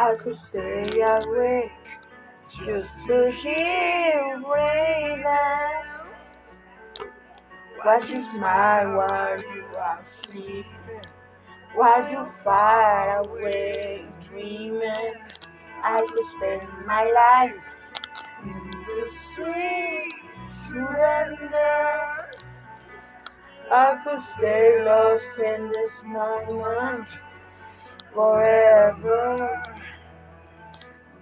I could stay awake just to hear breathing. Watch you smile while you are sleeping, while you far away dreaming. I could spend my life in the sweet surrender. I could stay lost in this moment forever.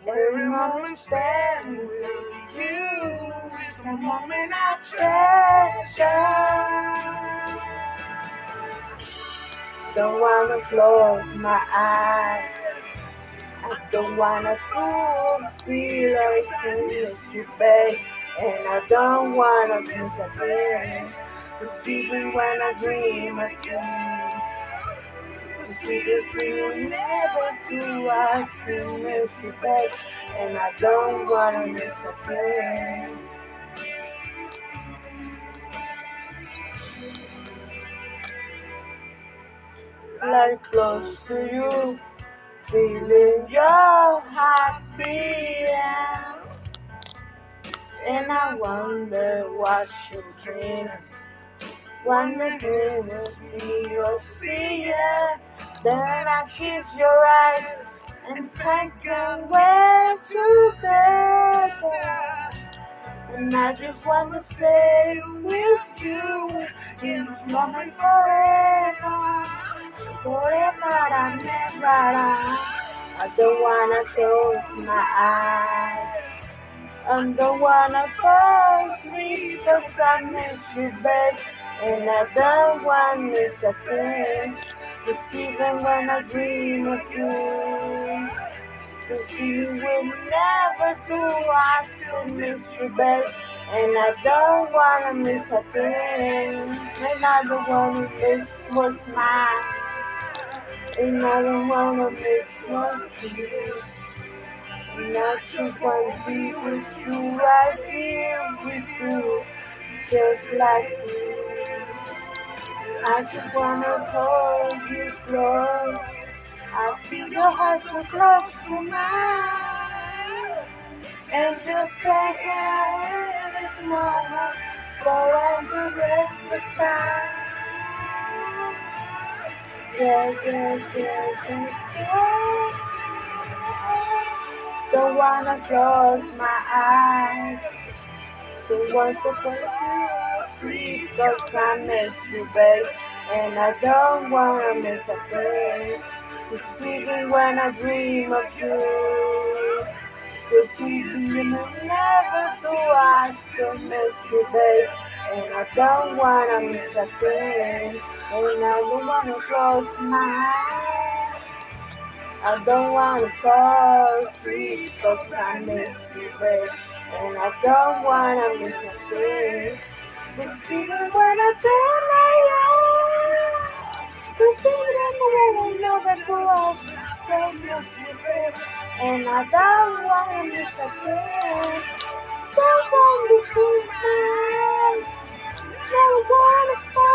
Every moment spent with you is a moment I treasure. Don't wanna close my eyes. I don't wanna fall asleep and miss you, babe. And I don't wanna thing. Cause even when I dream you the sweetest dream will never do. I still miss you, babe, and I don't wanna miss Like close to you, feeling your heart beating, and I wonder what you're dreaming. Wonder is me you're seeing. Then I kiss your eyes and think to together. And I just want to stay with you in this moment forever. Forever and ever. I don't wanna close my eyes. I don't wanna fall asleep cause I miss you, babe. And I don't wanna miss a thing. Cause even when I dream of you, cause you will never do, I still miss you, babe. And I don't wanna miss a thing. And I don't wanna miss what's mine. And I don't wanna miss is. And I just wanna be with you, right here with you, just like this. I just wanna hold you close. I feel your heart so close to mine. And just take care this moment for all the rest of time. Don't wanna close my eyes. Don't want to you asleep, cause I miss you, babe. And I don't wanna miss a thing. Cause even when I dream of you, cause even you never do, I still miss you, babe. And I don't wanna miss a thing. And I don't wanna close my eyes. I don't wanna fall asleep, cause I miss you, babe. And I don't wanna miss a thing. Cause even when I turn my eyes, cause even when I know that are so miss you. And I don't wanna miss a thing. There's on between want to fight.